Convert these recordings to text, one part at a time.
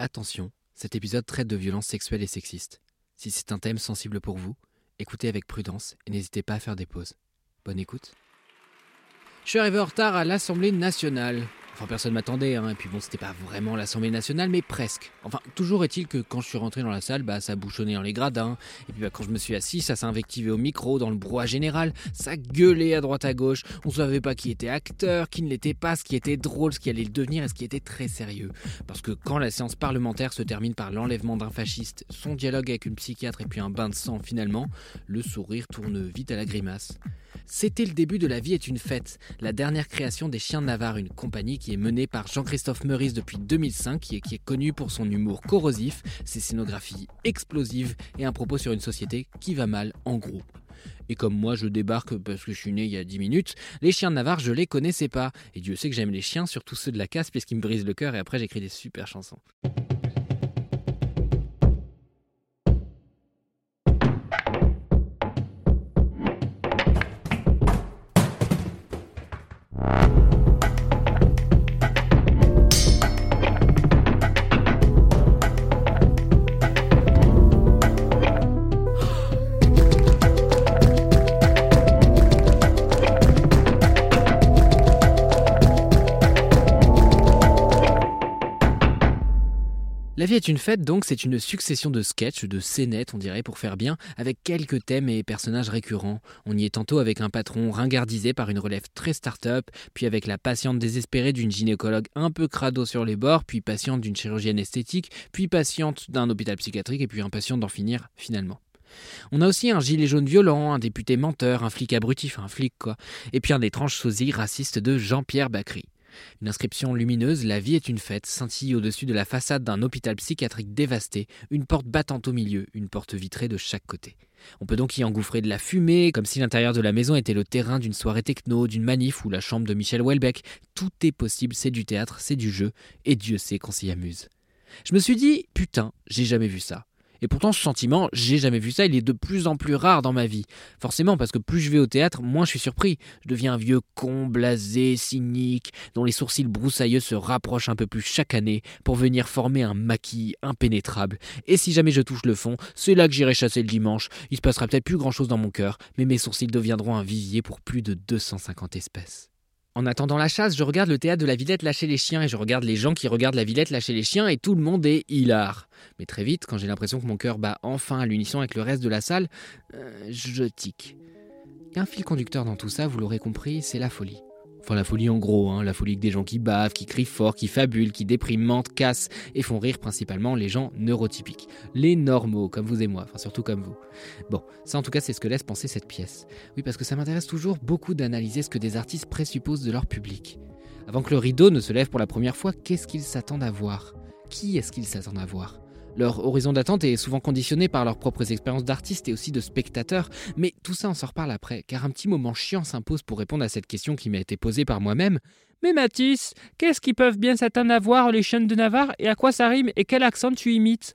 Attention, cet épisode traite de violences sexuelles et sexistes. Si c'est un thème sensible pour vous, écoutez avec prudence et n'hésitez pas à faire des pauses. Bonne écoute. Je suis arrivé en retard à l'Assemblée nationale. Enfin, personne m'attendait, hein. et puis bon, c'était pas vraiment l'Assemblée nationale, mais presque. Enfin, toujours est-il que quand je suis rentré dans la salle, bah, ça bouchonnait dans les gradins, et puis bah, quand je me suis assis, ça s'invectivait au micro, dans le brouhaha général, ça gueulait à droite à gauche, on savait pas qui était acteur, qui ne l'était pas, ce qui était drôle, ce qui allait le devenir, et ce qui était très sérieux. Parce que quand la séance parlementaire se termine par l'enlèvement d'un fasciste, son dialogue avec une psychiatre et puis un bain de sang finalement, le sourire tourne vite à la grimace. C'était le début de La vie est une fête, la dernière création des Chiens de Navarre, une compagnie qui est menée par Jean-Christophe Meurice depuis 2005 et qui est connue pour son humour corrosif, ses scénographies explosives et un propos sur une société qui va mal en gros. Et comme moi je débarque parce que je suis né il y a 10 minutes, les chiens de Navarre je les connaissais pas. Et Dieu sait que j'aime les chiens, surtout ceux de la casse, puisqu'ils me brisent le cœur et après j'écris des super chansons. Vie est une fête, donc c'est une succession de sketchs, de scénettes, on dirait, pour faire bien, avec quelques thèmes et personnages récurrents. On y est tantôt avec un patron ringardisé par une relève très start-up, puis avec la patiente désespérée d'une gynécologue un peu crado sur les bords, puis patiente d'une chirurgienne esthétique, puis patiente d'un hôpital psychiatrique, et puis impatiente d'en finir finalement. On a aussi un gilet jaune violent, un député menteur, un flic abrutif, un flic quoi, et puis un étrange sosie raciste de Jean-Pierre Bacry. Une inscription lumineuse, la vie est une fête, scintille au-dessus de la façade d'un hôpital psychiatrique dévasté, une porte battante au milieu, une porte vitrée de chaque côté. On peut donc y engouffrer de la fumée, comme si l'intérieur de la maison était le terrain d'une soirée techno, d'une manif ou la chambre de Michel Houellebecq. Tout est possible, c'est du théâtre, c'est du jeu, et Dieu sait qu'on s'y amuse. Je me suis dit, putain, j'ai jamais vu ça. Et pourtant, ce sentiment, j'ai jamais vu ça, il est de plus en plus rare dans ma vie. Forcément, parce que plus je vais au théâtre, moins je suis surpris. Je deviens un vieux con, blasé, cynique, dont les sourcils broussailleux se rapprochent un peu plus chaque année pour venir former un maquis impénétrable. Et si jamais je touche le fond, c'est là que j'irai chasser le dimanche. Il se passera peut-être plus grand-chose dans mon cœur, mais mes sourcils deviendront un vivier pour plus de 250 espèces. En attendant la chasse, je regarde le théâtre de la Villette lâcher les chiens et je regarde les gens qui regardent la Villette lâcher les chiens et tout le monde est hilar. Mais très vite, quand j'ai l'impression que mon cœur bat enfin à l'unisson avec le reste de la salle, euh, je tique. Il y a un fil conducteur dans tout ça, vous l'aurez compris, c'est la folie. La folie en gros, hein, la folie que des gens qui bavent, qui crient fort, qui fabulent, qui dépriment, mentent, cassent et font rire principalement les gens neurotypiques. Les normaux, comme vous et moi, enfin surtout comme vous. Bon, ça en tout cas c'est ce que laisse penser cette pièce. Oui, parce que ça m'intéresse toujours beaucoup d'analyser ce que des artistes présupposent de leur public. Avant que le rideau ne se lève pour la première fois, qu'est-ce qu'ils s'attendent à voir? Qui est-ce qu'ils s'attendent à voir? Leur horizon d'attente est souvent conditionné par leurs propres expériences d'artistes et aussi de spectateurs, mais tout ça on s'en reparle après, car un petit moment chiant s'impose pour répondre à cette question qui m'a été posée par moi-même. Mais Mathis, qu'est-ce qu'ils peuvent bien s'attendre à voir les chaînes de Navarre? Et à quoi ça rime? Et quel accent tu imites?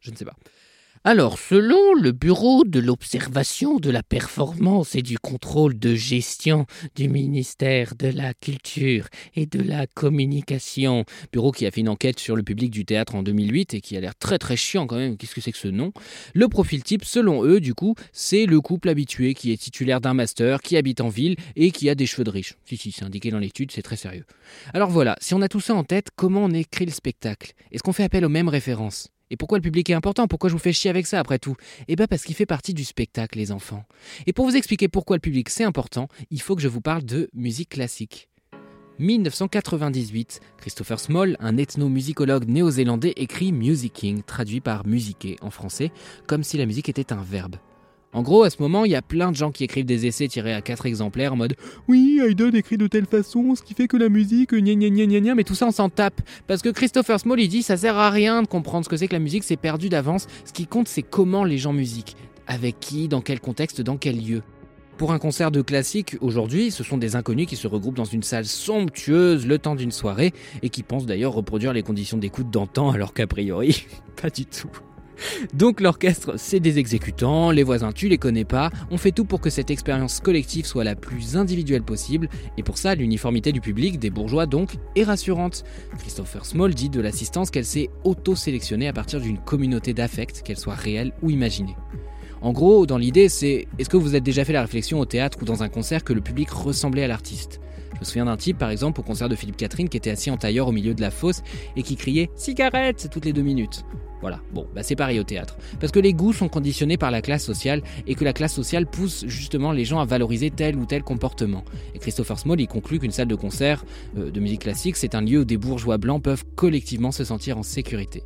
Je ne sais pas. Alors, selon le Bureau de l'observation de la performance et du contrôle de gestion du ministère de la Culture et de la Communication, bureau qui a fait une enquête sur le public du théâtre en 2008 et qui a l'air très très chiant quand même, qu'est-ce que c'est que ce nom? Le profil type, selon eux, du coup, c'est le couple habitué qui est titulaire d'un master, qui habite en ville et qui a des cheveux de riche. Si, si, c'est indiqué dans l'étude, c'est très sérieux. Alors voilà, si on a tout ça en tête, comment on écrit le spectacle? Est-ce qu'on fait appel aux mêmes références? Et pourquoi le public est important? Pourquoi je vous fais chier avec ça après tout? Eh bien parce qu'il fait partie du spectacle, les enfants. Et pour vous expliquer pourquoi le public c'est important, il faut que je vous parle de musique classique. 1998, Christopher Small, un ethnomusicologue néo-zélandais, écrit Musicking, traduit par musiquer en français, comme si la musique était un verbe. En gros, à ce moment, il y a plein de gens qui écrivent des essais tirés à quatre exemplaires en mode Oui, Haydn écrit de telle façon, ce qui fait que la musique, gna gna gna gna gna, mais tout ça on s'en tape. Parce que Christopher Small, il dit Ça sert à rien de comprendre ce que c'est que la musique, c'est perdu d'avance. Ce qui compte, c'est comment les gens musiquent. Avec qui, dans quel contexte, dans quel lieu. Pour un concert de classique, aujourd'hui, ce sont des inconnus qui se regroupent dans une salle somptueuse le temps d'une soirée et qui pensent d'ailleurs reproduire les conditions d'écoute d'antan alors qu'a priori, pas du tout. Donc l'orchestre, c'est des exécutants, les voisins tu les connais pas, on fait tout pour que cette expérience collective soit la plus individuelle possible, et pour ça l'uniformité du public, des bourgeois donc, est rassurante. Christopher Small dit de l'assistance qu'elle s'est auto-sélectionnée à partir d'une communauté d'affects, qu'elle soit réelle ou imaginée. En gros, dans l'idée, c'est est-ce que vous êtes déjà fait la réflexion au théâtre ou dans un concert que le public ressemblait à l'artiste? Je me souviens d'un type, par exemple, au concert de Philippe Catherine, qui était assis en tailleur au milieu de la fosse et qui criait Cigarette toutes les deux minutes. Voilà, bon, bah c'est pareil au théâtre. Parce que les goûts sont conditionnés par la classe sociale et que la classe sociale pousse justement les gens à valoriser tel ou tel comportement. Et Christopher Small y conclut qu'une salle de concert euh, de musique classique, c'est un lieu où des bourgeois blancs peuvent collectivement se sentir en sécurité.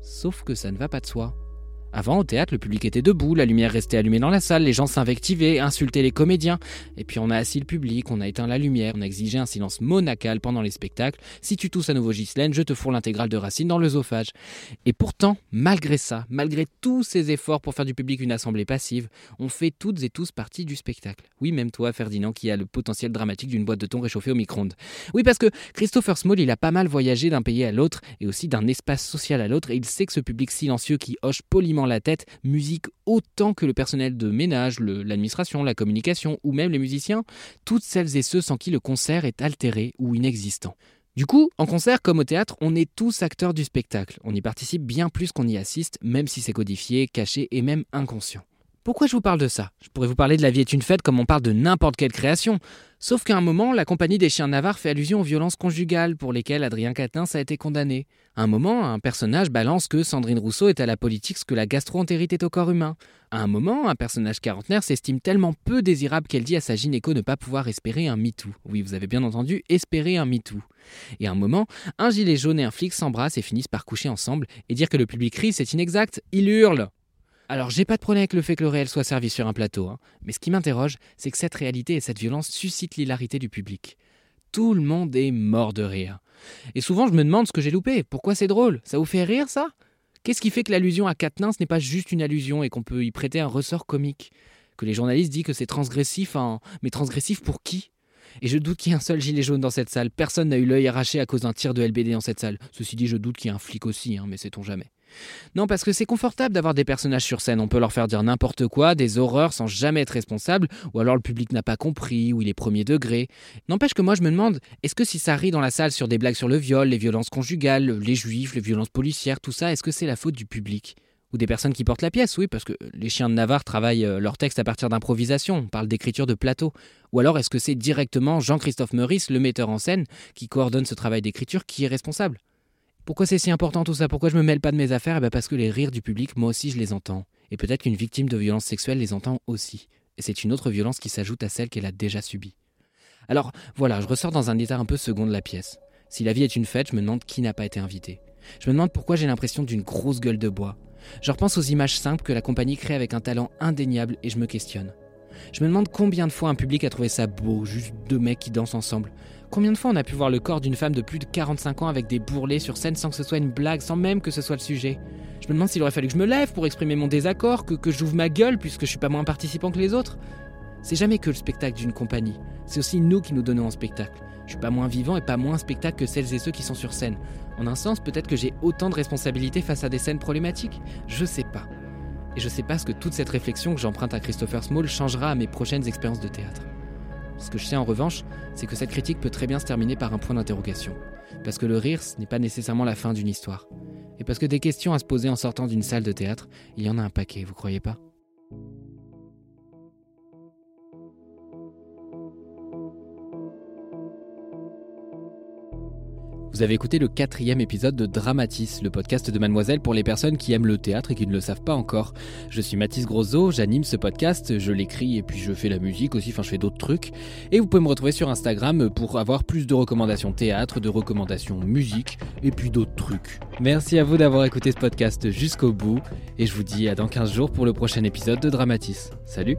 Sauf que ça ne va pas de soi. Avant, au théâtre, le public était debout, la lumière restait allumée dans la salle, les gens s'invectivaient, insultaient les comédiens. Et puis on a assis le public, on a éteint la lumière, on a exigé un silence monacal pendant les spectacles. Si tu tousses à nouveau Ghislaine, je te fourre l'intégrale de Racine dans l'œsophage. Et pourtant, malgré ça, malgré tous ces efforts pour faire du public une assemblée passive, on fait toutes et tous partie du spectacle. Oui, même toi, Ferdinand, qui a le potentiel dramatique d'une boîte de thon réchauffée au micro-ondes. Oui, parce que Christopher Small, il a pas mal voyagé d'un pays à l'autre et aussi d'un espace social à l'autre, et il sait que ce public silencieux qui hoche poliment la tête, musique autant que le personnel de ménage, l'administration, la communication ou même les musiciens, toutes celles et ceux sans qui le concert est altéré ou inexistant. Du coup, en concert comme au théâtre, on est tous acteurs du spectacle. On y participe bien plus qu'on y assiste, même si c'est codifié, caché et même inconscient. Pourquoi je vous parle de ça? Je pourrais vous parler de La vie est une fête comme on parle de n'importe quelle création. Sauf qu'à un moment, la compagnie des chiens Navarre fait allusion aux violences conjugales pour lesquelles Adrien Quatennens a été condamné. À un moment, un personnage balance que Sandrine Rousseau est à la politique ce que la gastro-entérite est au corps humain. À un moment, un personnage quarantenaire s'estime tellement peu désirable qu'elle dit à sa gynéco ne pas pouvoir espérer un MeToo. Oui, vous avez bien entendu, espérer un MeToo. Et à un moment, un gilet jaune et un flic s'embrassent et finissent par coucher ensemble et dire que le public crie, c'est inexact, il hurle. Alors, j'ai pas de problème avec le fait que le réel soit servi sur un plateau, hein. mais ce qui m'interroge, c'est que cette réalité et cette violence suscitent l'hilarité du public. Tout le monde est mort de rire. Et souvent, je me demande ce que j'ai loupé. Pourquoi c'est drôle? Ça vous fait rire, ça? Qu'est-ce qui fait que l'allusion à Katnins n'est pas juste une allusion et qu'on peut y prêter un ressort comique? Que les journalistes disent que c'est transgressif, hein. mais transgressif pour qui? Et je doute qu'il y ait un seul gilet jaune dans cette salle. Personne n'a eu l'œil arraché à cause d'un tir de LBD dans cette salle. Ceci dit, je doute qu'il y ait un flic aussi, hein, mais sait-on jamais. Non, parce que c'est confortable d'avoir des personnages sur scène. On peut leur faire dire n'importe quoi, des horreurs sans jamais être responsable, ou alors le public n'a pas compris, ou il est premier degré. N'empêche que moi je me demande, est-ce que si ça rit dans la salle sur des blagues sur le viol, les violences conjugales, les juifs, les violences policières, tout ça, est-ce que c'est la faute du public ou des personnes qui portent la pièce, oui, parce que les chiens de Navarre travaillent euh, leur texte à partir d'improvisation, on parle d'écriture de plateau. Ou alors est-ce que c'est directement Jean-Christophe Meurice, le metteur en scène, qui coordonne ce travail d'écriture, qui est responsable? Pourquoi c'est si important tout ça? Pourquoi je me mêle pas de mes affaires? Eh ben Parce que les rires du public, moi aussi je les entends. Et peut-être qu'une victime de violence sexuelle les entend aussi. Et c'est une autre violence qui s'ajoute à celle qu'elle a déjà subie. Alors voilà, je ressors dans un état un peu second de la pièce. Si la vie est une fête, je me demande qui n'a pas été invité. Je me demande pourquoi j'ai l'impression d'une grosse gueule de bois. Je repense aux images simples que la compagnie crée avec un talent indéniable et je me questionne. Je me demande combien de fois un public a trouvé ça beau, juste deux mecs qui dansent ensemble. Combien de fois on a pu voir le corps d'une femme de plus de 45 ans avec des bourrelets sur scène sans que ce soit une blague, sans même que ce soit le sujet Je me demande s'il aurait fallu que je me lève pour exprimer mon désaccord, que, j'ouvre ma gueule puisque je suis pas moins participant que les autres. C'est jamais que le spectacle d'une compagnie, c'est aussi nous qui nous donnons un spectacle. Je suis pas moins vivant et pas moins spectacle que celles et ceux qui sont sur scène. En un sens, peut-être que j'ai autant de responsabilités face à des scènes problématiques. Je sais pas. Et je sais pas ce que toute cette réflexion que j'emprunte à Christopher Small changera à mes prochaines expériences de théâtre. Ce que je sais en revanche, c'est que cette critique peut très bien se terminer par un point d'interrogation. Parce que le rire, ce n'est pas nécessairement la fin d'une histoire. Et parce que des questions à se poser en sortant d'une salle de théâtre, il y en a un paquet, vous croyez pas? Vous avez écouté le quatrième épisode de Dramatis, le podcast de Mademoiselle pour les personnes qui aiment le théâtre et qui ne le savent pas encore. Je suis Mathis Grosot, j'anime ce podcast, je l'écris et puis je fais la musique aussi, enfin je fais d'autres trucs. Et vous pouvez me retrouver sur Instagram pour avoir plus de recommandations théâtre, de recommandations musique et puis d'autres trucs. Merci à vous d'avoir écouté ce podcast jusqu'au bout et je vous dis à dans 15 jours pour le prochain épisode de Dramatis. Salut